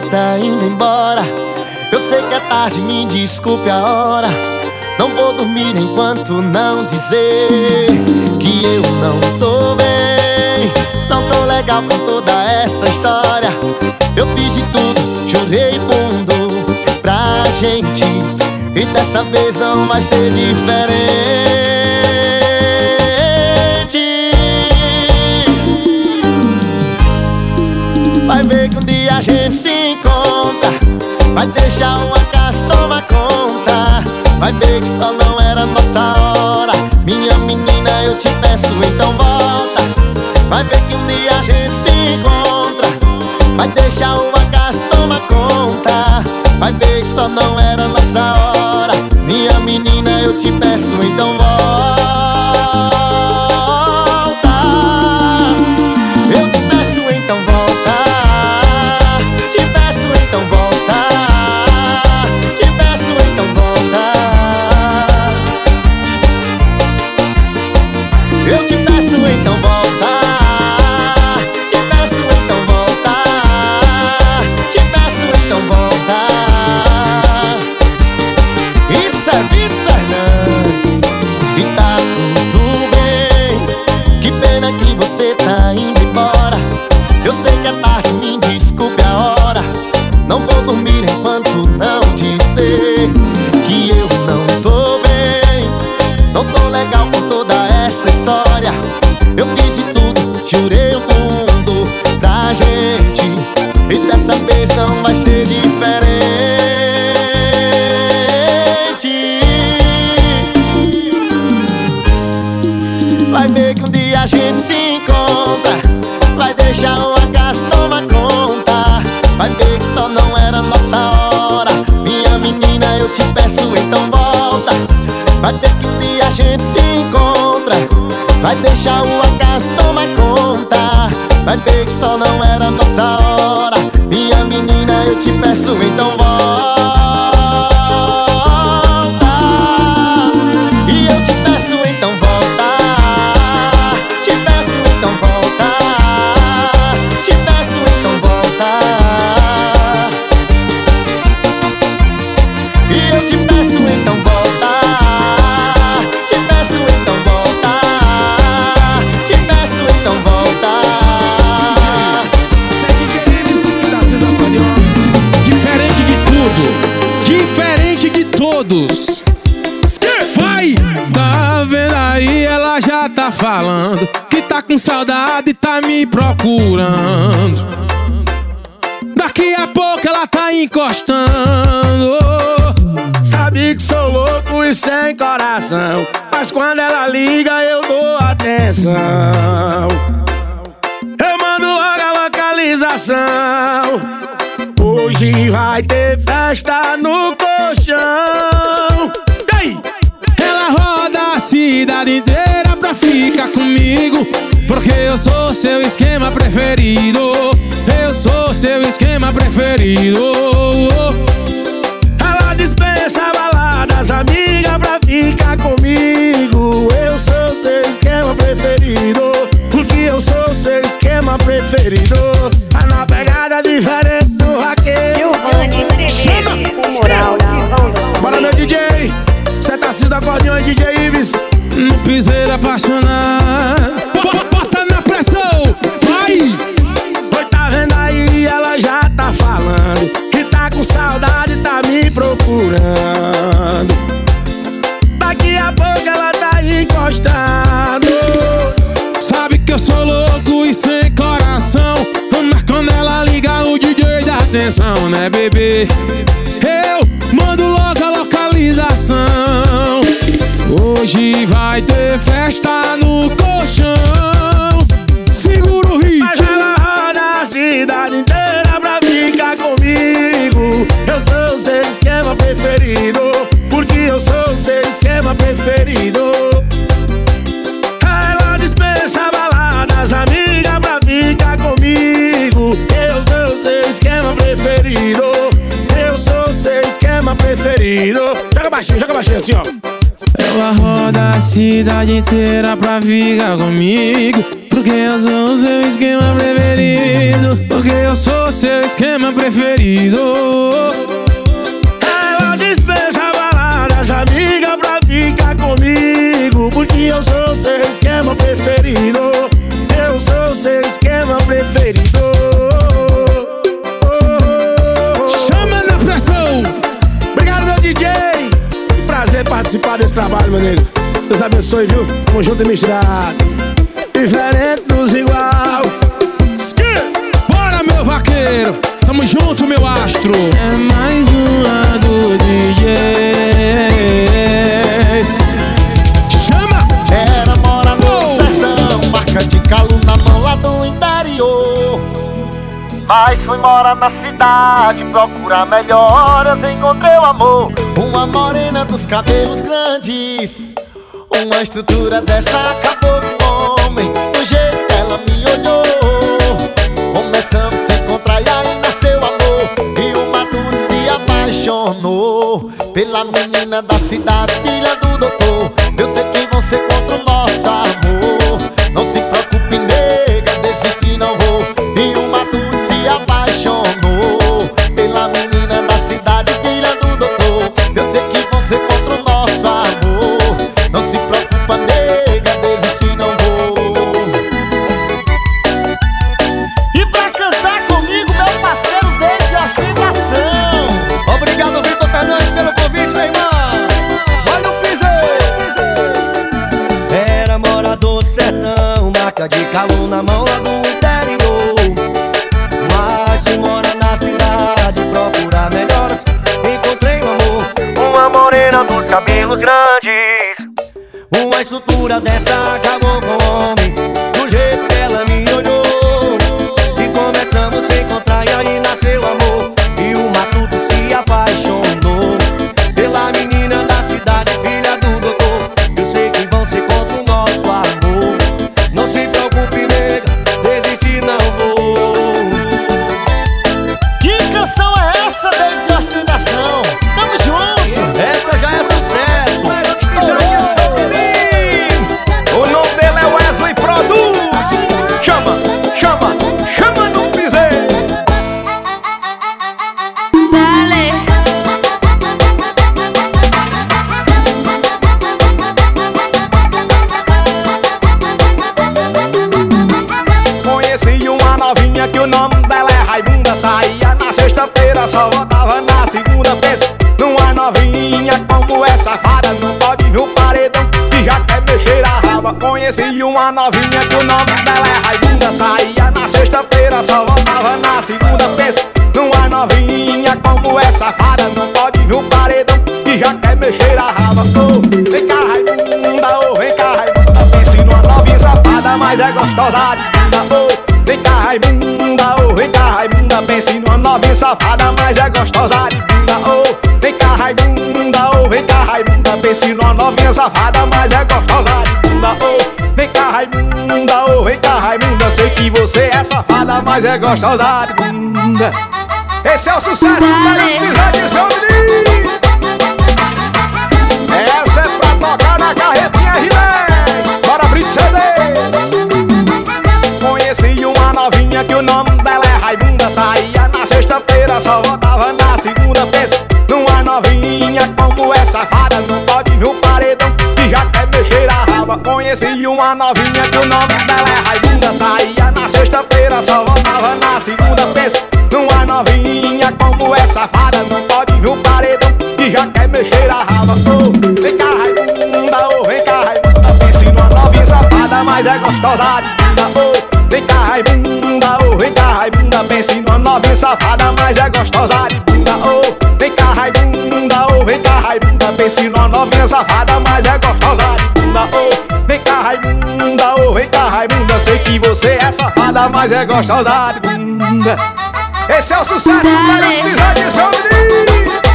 tá indo embora. Eu sei que é tarde, me desculpe a hora. Não vou dormir enquanto não dizer que eu não tô bem. Não tô legal com toda essa história. Eu fiz de tudo, chorei mundo pra gente. E dessa vez não vai ser diferente. Vai ver que um dia a gente se Vai deixar uma casa tomar conta. Vai ver que só não era nossa hora. Minha menina, eu te peço, então volta. Vai ver que um dia a gente se encontra. Vai deixar uma casa tomar conta. Vai ver que só não era nossa hora. Minha menina, eu te peço, então volta deixa comigo Porque eu sou seu esquema preferido. Eu sou seu esquema preferido. Ela dispensa baladas, amiga, pra ficar comigo. Eu sou seu esquema preferido Porque eu sou seu esquema preferido piseiro apaixonado cidade inteira pra ficar comigo Porque eu sou o seu esquema preferido. Porque eu sou o seu esquema preferido. Ela dispensa baladas, amiga, pra ficar comigo. Porque eu sou o seu esquema preferido. Eu sou o seu esquema preferido. Chama na pressão! Obrigado, meu DJ. Que prazer participar desse trabalho, meu nego. Deus abençoe, viu? Tamo junto e misturado. Diferente dos igual. Bora, meu vaqueiro! Tamo junto, meu astro! É mais uma do DJ. Chama! Era mora no Oh! sertão, marca de calo na mão lá do interior. Mas fui morar na cidade, procurar melhoras, encontrei o amor. Uma morena dos cabelos grandes, uma estrutura dessa acabou com o homem. Do jeito que ela me olhou, começamos a encontrar e aí nasceu amor. E o Matuto se apaixonou pela menina da cidade, filha do Que você é safada, mas é gostosa de bunda. Esse é o sucesso melhor episódio de menino. Essa é pra tocar na carretinha Rilé Bora abrir CD Conheci uma novinha que o nome dela é Raimunda. Saía na sexta-feira, só voltava na segunda. Pensa numa novinha como é safada Não pode vir o paredão? Que já quer mexer a raba. Conheci uma novinha que o nome dela é mas gostosa de bunda oh, Vem cá Raimunda, oh, vem cá Raimunda Pense numa novinha safada, mas é gostosa de bunda oh, Vem cá Raimunda, oh, vem cá Raimunda Pense numa novinha safada, mas é gostosa de bunda oh, Vem cá Raimunda, oh, vem cá Raimunda Sei que você é safada, mas é gostosa de bunda Esse é o sucesso do episódio de menino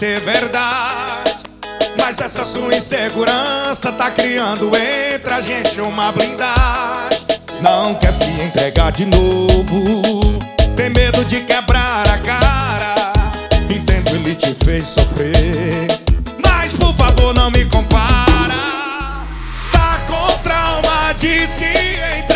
ser verdade. Mas essa sua insegurança tá criando entre a gente uma blindagem. Não quer se entregar de novo, tem medo de quebrar a cara. Entendo, ele te fez sofrer. Mas por favor, não me compara. Tá com trauma de se entregar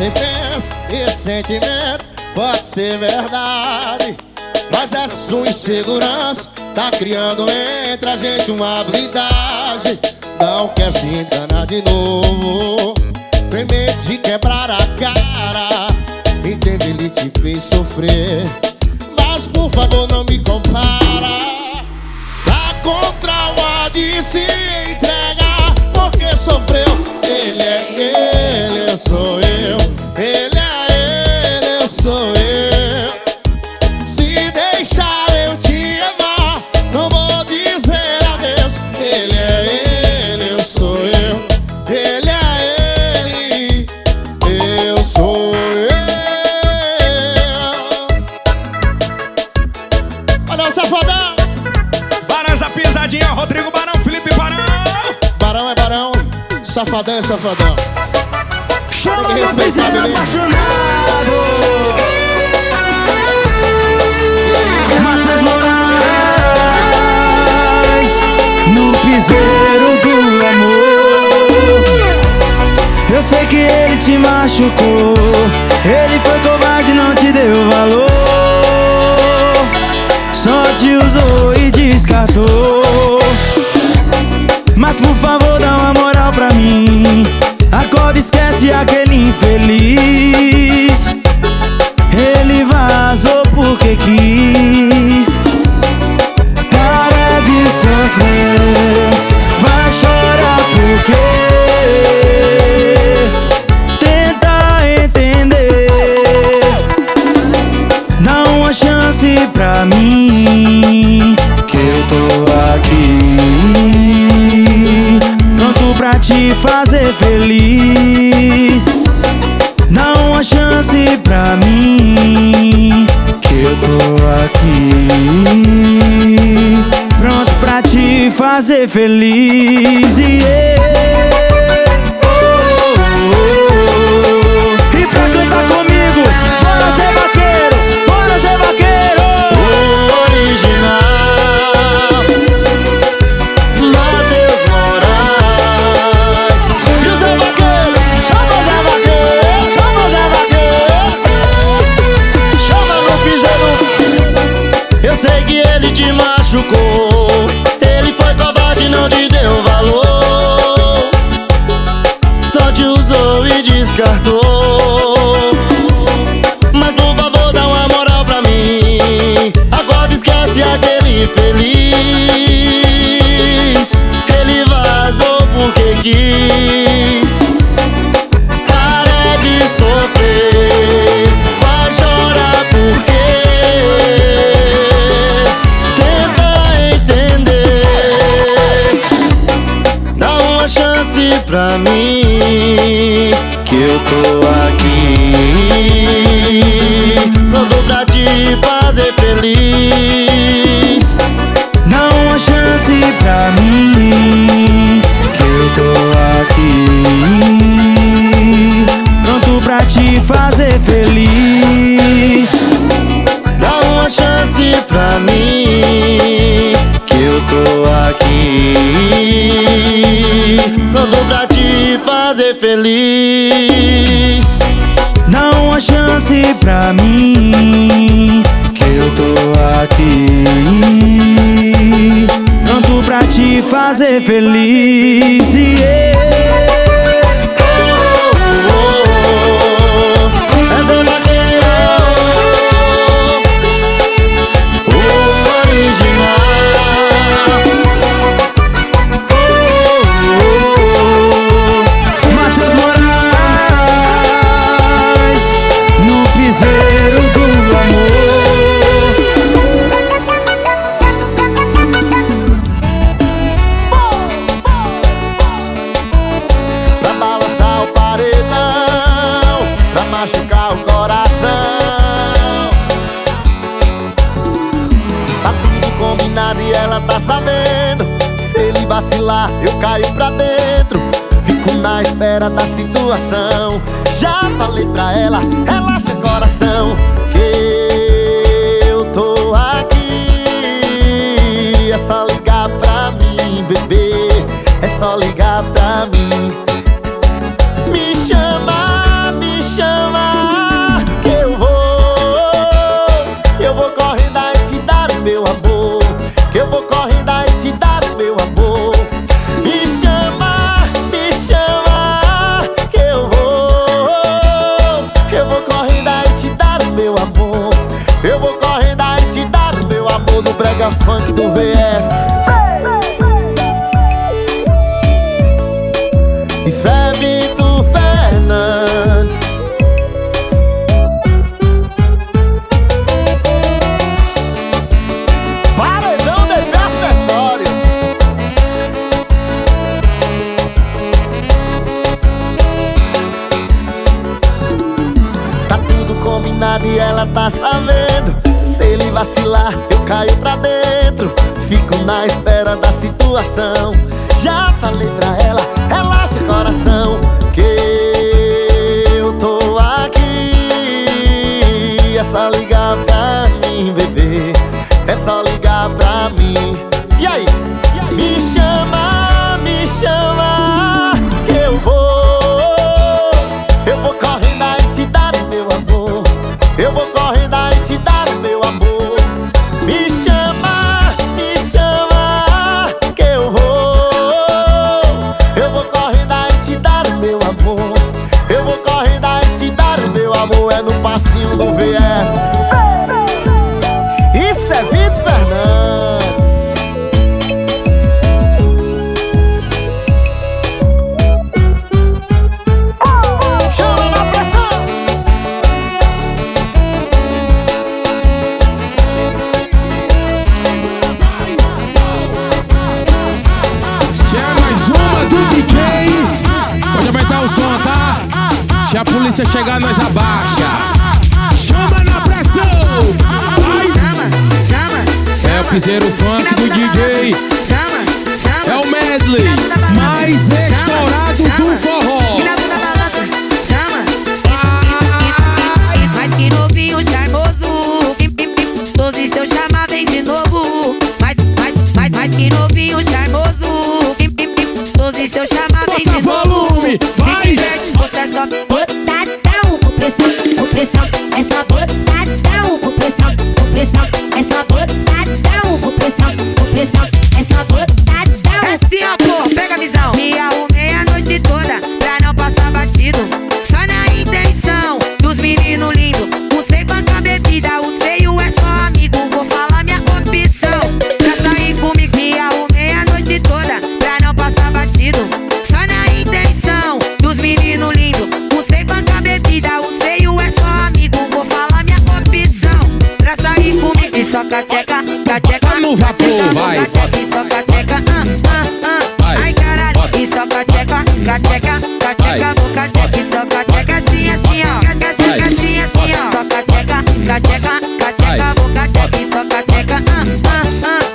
você pensa Esse sentimento pode ser verdade. Mas essa sua insegurança Tá criando entre a gente uma blindagem. Não quer se enganar de novo. Tem medo de quebrar a cara. Entende, ele te fez sofrer. Mas por favor não me compara. Tá com trauma de se entregar Porque sofreu Ele é ele, sou eu. Ele safadão é safadão. Chama Tem que respeitar, beleza? apaixonado. Matheus Moraes No piseiro do amor. Eu sei que ele te machucou. Ele foi covarde, não te deu valor. Só te usou e descartou mas por favor dá uma moral pra mim. Acorda, esquece aquele infeliz. Ele vazou porque quis. Para de sofrer. Vai chorar porque Tenta entender. Dá uma chance pra mim pra te fazer feliz. Dá uma chance pra mim Que eu tô aqui. Pronto pra te fazer feliz. Yeah. Te soca tcheca, tcheca no vapor, tá vai. Soca tcheca, ah, ah, ah. Ai caralho, e soca tcheca, tcheca, tcheca, boca tcheca, soca tcheca assim assim, ó. Assim assim, ó. Soca tcheca, tcheca, tcheca, boca tcheca, soca tcheca, ah, ah,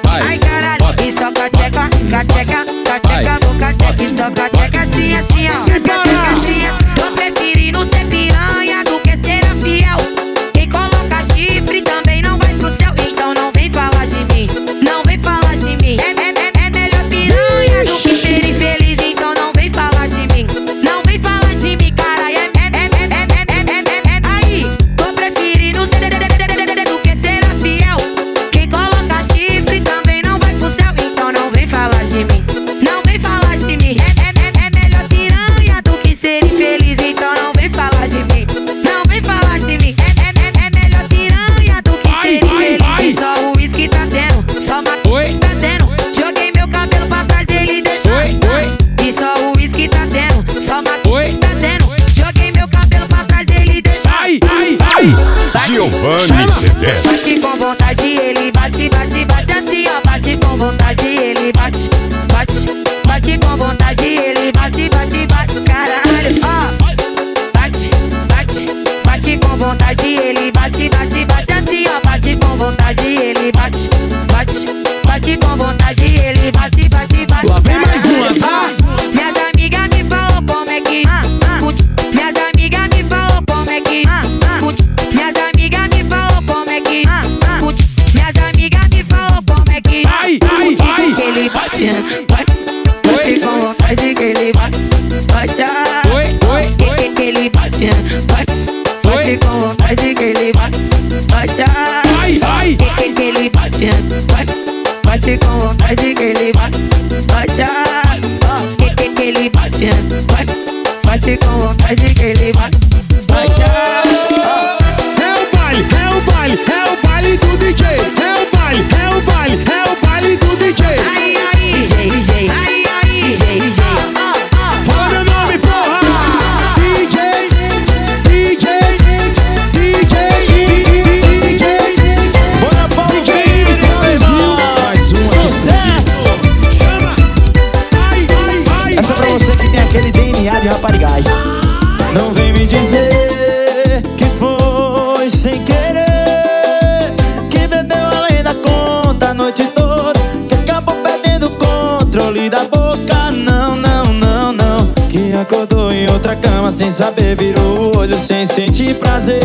ah. Ai caralho, e soca tcheca, tcheca, tcheca, boca tcheca, soca tcheca assim assim, ó. Giovanni Cedeste. I think sem saber, virou o olho sem sentir prazer.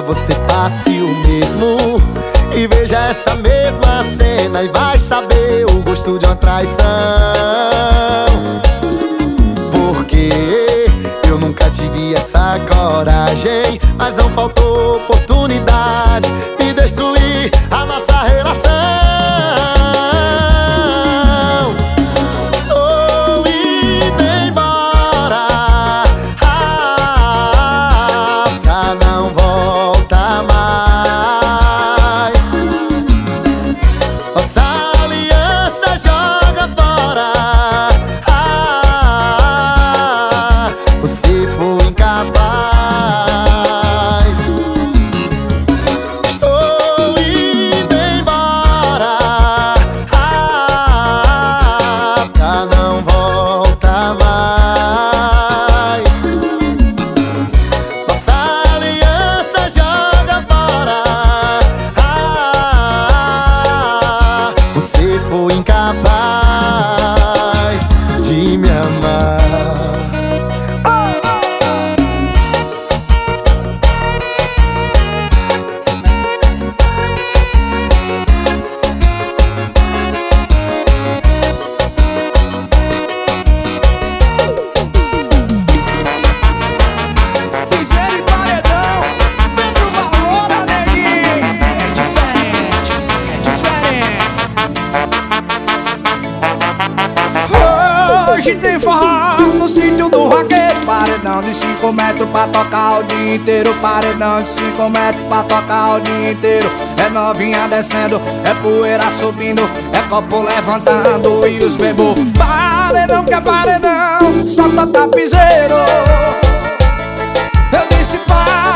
Dia você passe o mesmo E veja essa mesma cena e vai saber o gosto de uma traição. Porque eu nunca tive essa coragem 5 metros pra tocar o dia inteiro. Paredão de 5 metros pra tocar o dia inteiro. É novinha descendo, é poeira subindo, é copo levantando e os bebô. Paredão que é paredão, só toca piseiro. Eu disse paredão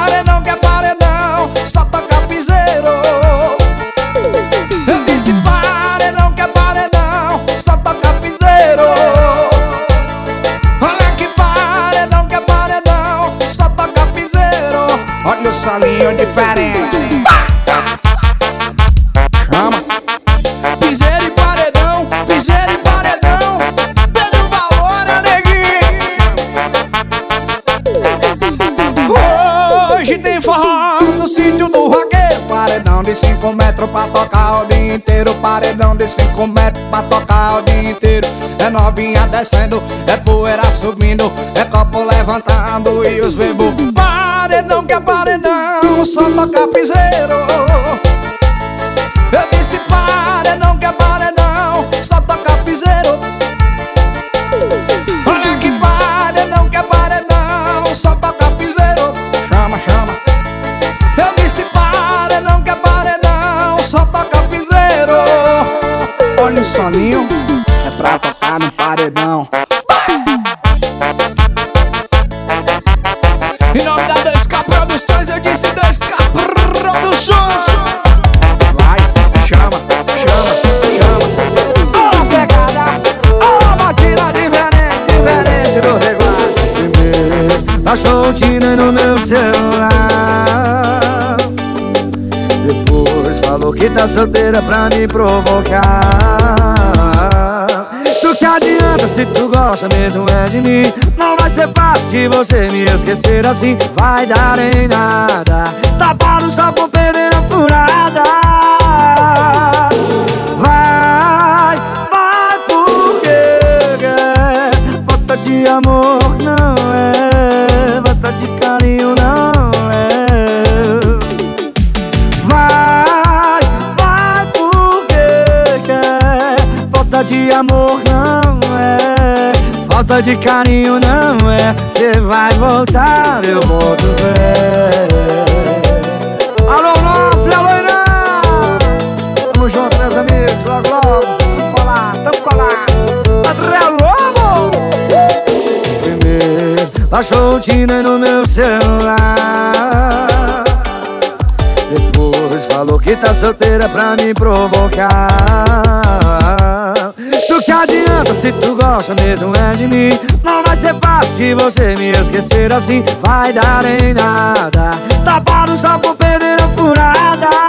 metros pra tocar o dia inteiro. Paredão de 5 metros pra tocar o dia inteiro. É novinha descendo, é poeira subindo É copo levantando e os bebos. Paredão que é paredão, só toca piseiro celular Depois falou que tá solteira pra me provocar. Do que adianta se tu gosta mesmo é de mim? Não vai ser fácil de você me esquecer assim. Vai dar em nada. Tapado só por perder a furada Falta de carinho não é. Cê vai voltar, eu boto fé Alô, Nofre, alô, Irã Tamo junto, meus amigos, logo, logo. Tamo colado, tamo colado André Lobo! Primeiro, baixou o Tinder no meu celular. Depois falou que tá solteira pra me provocar adianta se tu gosta mesmo é de mim. Não vai ser fácil de você me esquecer assim Vai dar em nada. Tapado só por perder a furada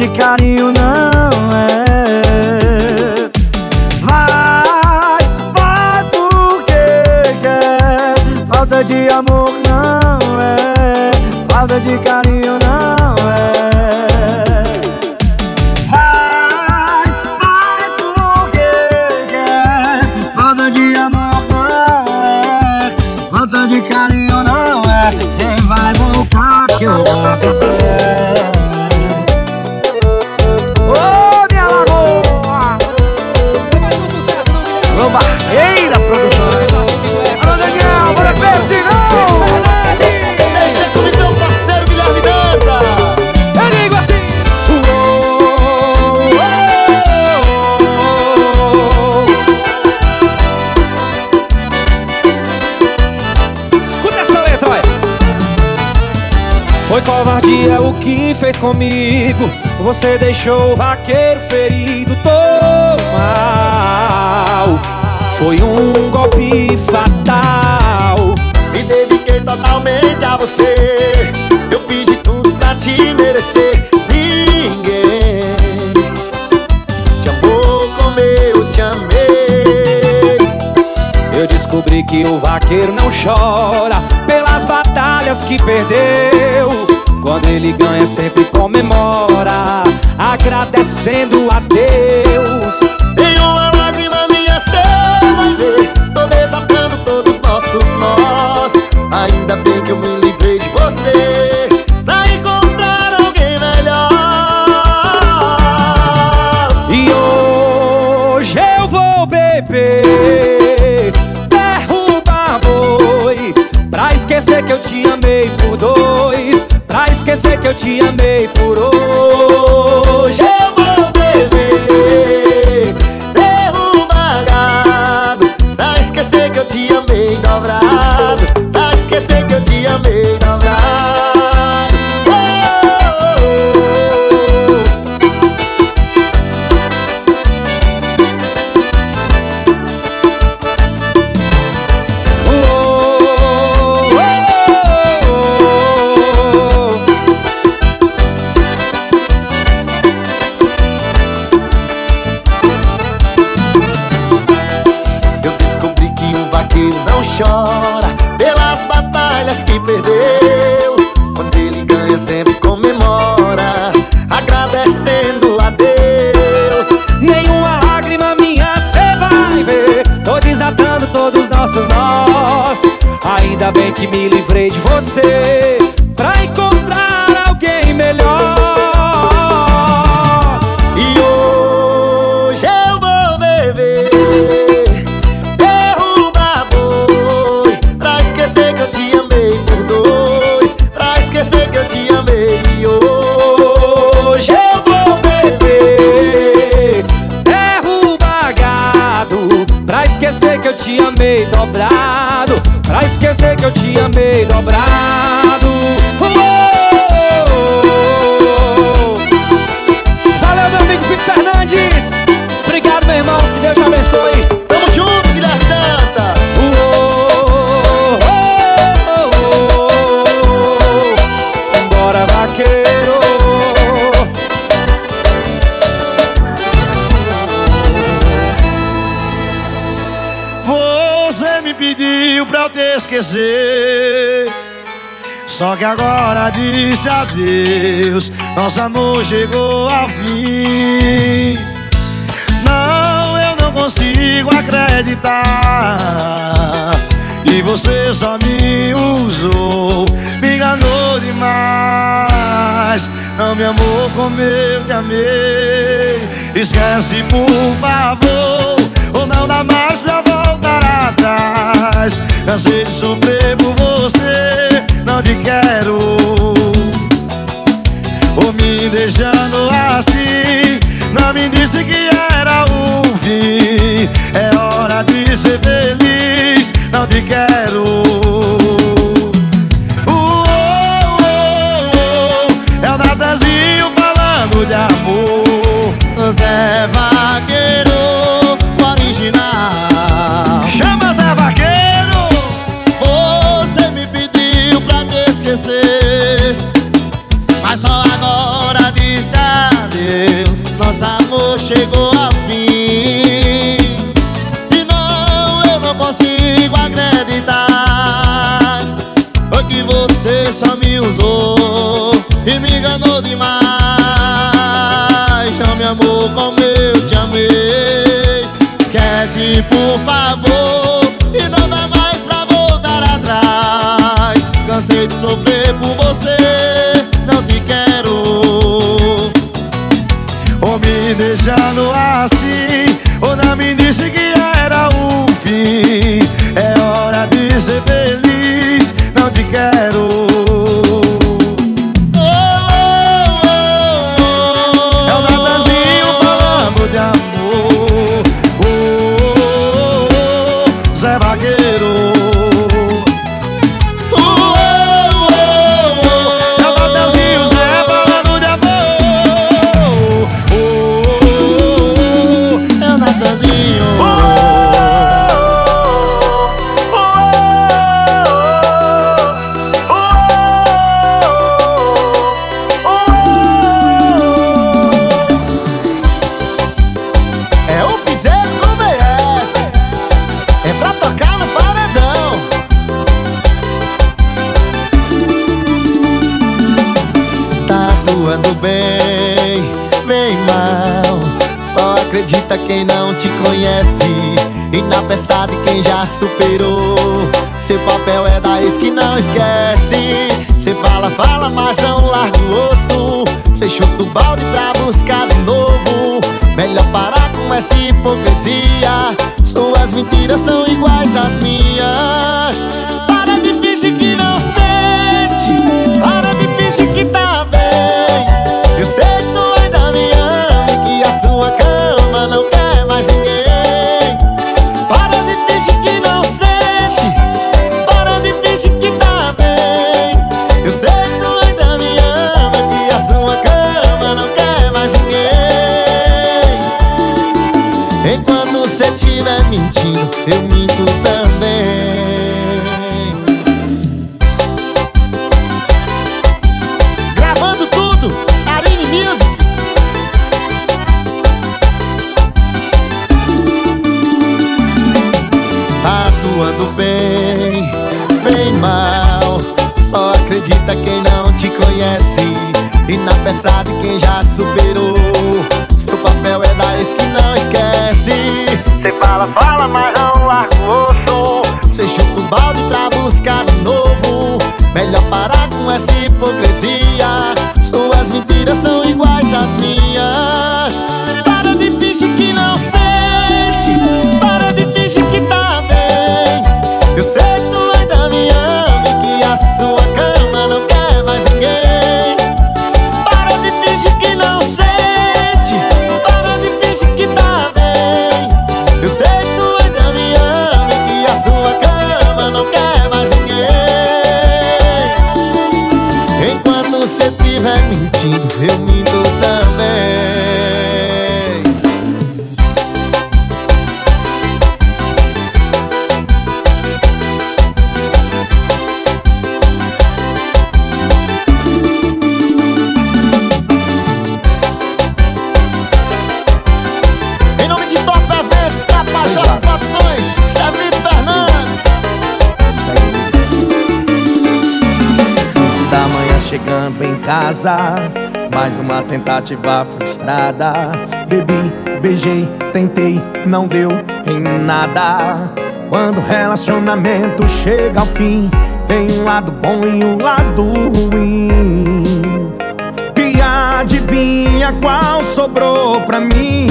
de carinho não é. Vai, vai porque quer, falta de amor não é, falta de carinho não é. Vai, vai porque quer, falta de amor não é, falta de carinho não é. Cê vai voltar que eu boto fez comigo. Você deixou o vaqueiro ferido Tô mal. Foi um golpe fatal. Me dediquei totalmente a você. Eu fiz de tudo pra te merecer. Ninguém Te amou como eu te amei. Eu descobri que o vaqueiro não chora Pelas batalhas que perdeu Quando ele ganha sempre comemora Agradecendo a Deus. Em uma lágrima minha cê vai ver Tô desatando todos os nossos nós. Ainda bem que eu me livrei de você Pra esquecer que eu te amei por hoje. Eu vou beber Derrubar gado Pra esquecer que eu te amei dobrado Só que agora disse adeus. Nosso amor chegou ao fim. Não, eu não consigo acreditar. E você só me usou. Me enganou demais. Não me amou como eu te amei. Esquece por favor. Ou não dá mais pra voltar atrás. Cansei de sofrer por você Te quero. Ou me deixando assim. Não me disse que era o fim. É hora de ser feliz. Não te quero. Uou, uou, uou, É o Natanzinho falando de amor. Zé Vaqueiro, chegou a fim. E não, eu não consigo acreditar. Foi que você só me usou E me enganou demais. Não me amou como eu te amei. Esquece, por favor. sabe quem já superou. Seu papel é da ex que não esquece. Cê fala, fala, mas não larga o osso. Cê chuta o balde pra buscar de novo. Melhor parar com essa hipocrisia. Suas mentiras são iguais às minhas. hipocrisia. Suas mentiras são iguais às minhas. Mais uma tentativa frustrada. Bebi, beijei, tentei, não deu em nada. Quando o relacionamento chega ao fim, tem um lado bom e um lado ruim. E adivinha qual sobrou pra mim?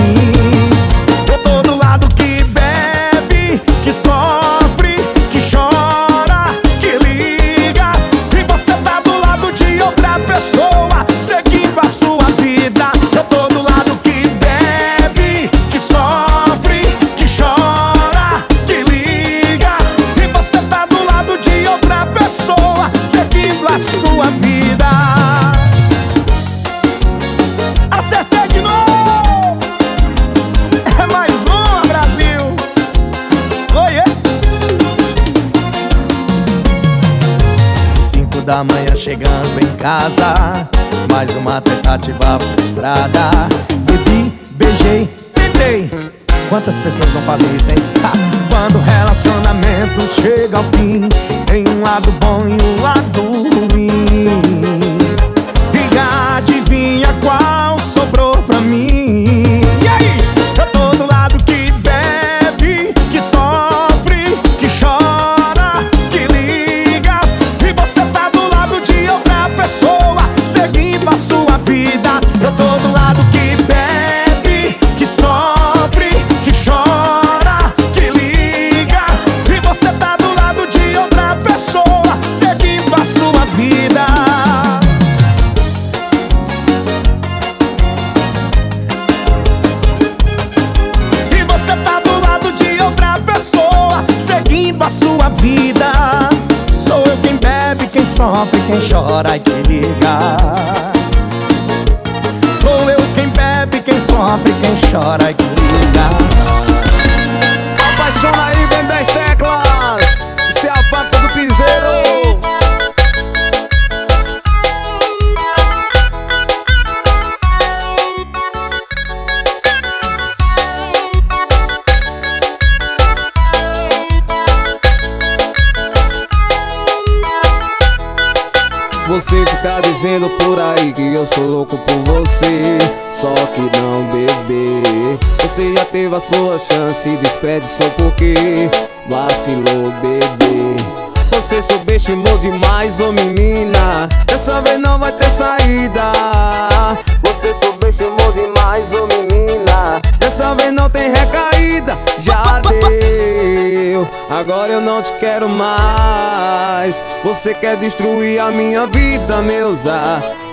da manhã chegando em casa Mais uma tentativa frustrada Bebi, beijei, tentei Quantas pessoas não fazem isso, hein? Ha! Quando o relacionamento chega ao fim Tem um lado bom e um lado ruim E adivinha qual quem chora e quem liga. Sou eu quem bebe, quem sofre, quem chora e Dizendo por aí que eu sou louco por você Só que não, bebê. Você já teve a sua chance Desperdiçou porque vacilou, bebê. Você subestimou demais, ô menina. Dessa vez não vai ter saída. Você subestimou demais, ô menina. Dessa vez não tem deu Agora eu não te quero mais. Você quer destruir a minha vida, Neuza?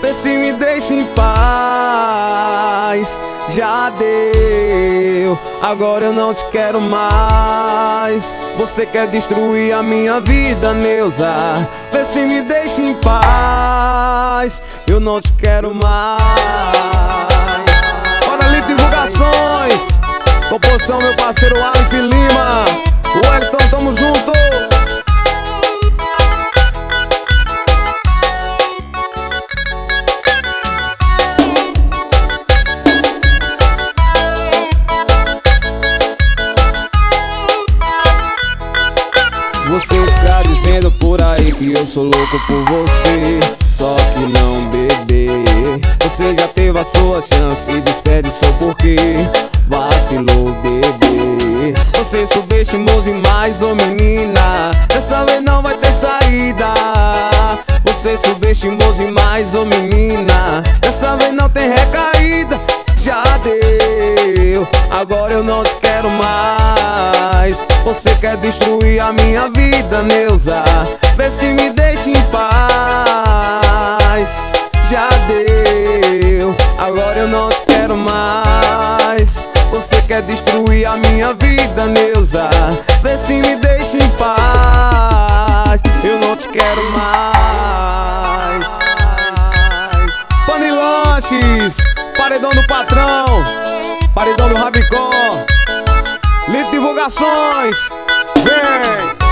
Vê se me deixa em paz. Já deu. Agora eu não te quero mais. Você quer destruir a minha vida, Neuza? Vê se me deixa em paz. Eu não te quero mais. Bora ali, divulgações. Composição meu parceiro Alif Lima Wellington, tamo junto. Você fica dizendo por aí que eu sou louco por você Só que não, bebê. Você já teve a sua chance e desperdiçou porque Vacilou, bebê Você subestimou demais, ô menina. Dessa vez não vai ter saída. Você subestimou demais, ô menina. Dessa vez não tem recaída. Já deu. Agora eu não te quero mais. Você quer destruir a minha vida, Neuza? Vê se me deixa em paz. Já deu. Agora eu não te quero mais Você quer destruir a minha vida, Neuza? Vê se me deixa em paz. Eu não te quero mais. Panilanches Paredão do patrão Paredão do Rabicó. Lito Divulgações. Vem!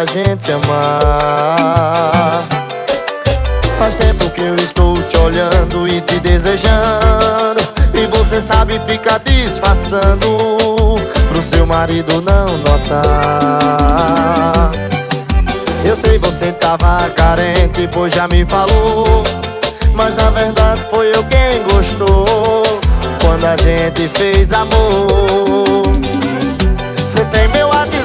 Pra gente se amar. Faz tempo que eu estou te olhando e te desejando. E você sabe ficar disfarçando pro seu marido não notar. Eu sei você tava carente, pois já me falou. Mas na verdade foi eu quem gostou Quando a gente fez amor Cê tem meu WhatsApp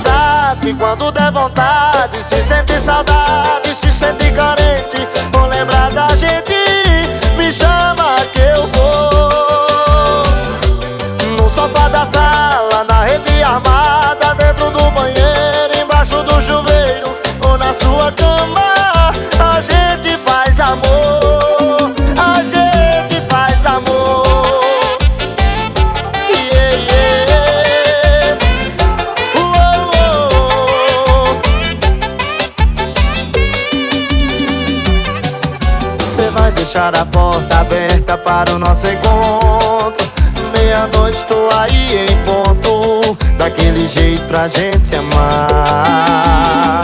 Quando der vontade Se sente saudade, se sente carente Vou lembrar da gente Me chama que eu vou. No sofá da sala Na rede armada Dentro do banheiro Embaixo do chuveiro Ou na sua cama A gente faz Cê vai deixar a porta aberta para o nosso encontro. Meia-noite tô aí em ponto. Daquele jeito pra gente se amar.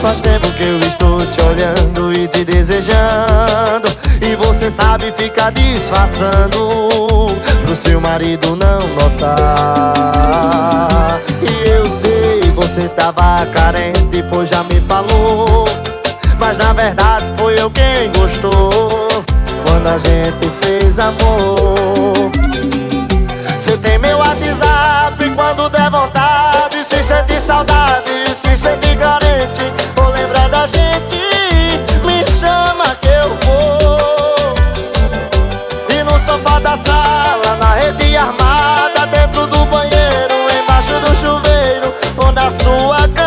Faz tempo que eu estou te olhando e te desejando. E você sabe ficar disfarçando Pro seu marido não notar. E eu sei, você tava carente, pois já me falou mas na verdade foi eu quem gostou Quando a gente fez amor. Você tem meu WhatsApp quando der vontade Se sentir saudade, se sentir carente Vou lembrar da gente, me chama que eu vou. E no sofá da sala, na rede armada Dentro do banheiro, embaixo do chuveiro Ou na sua cama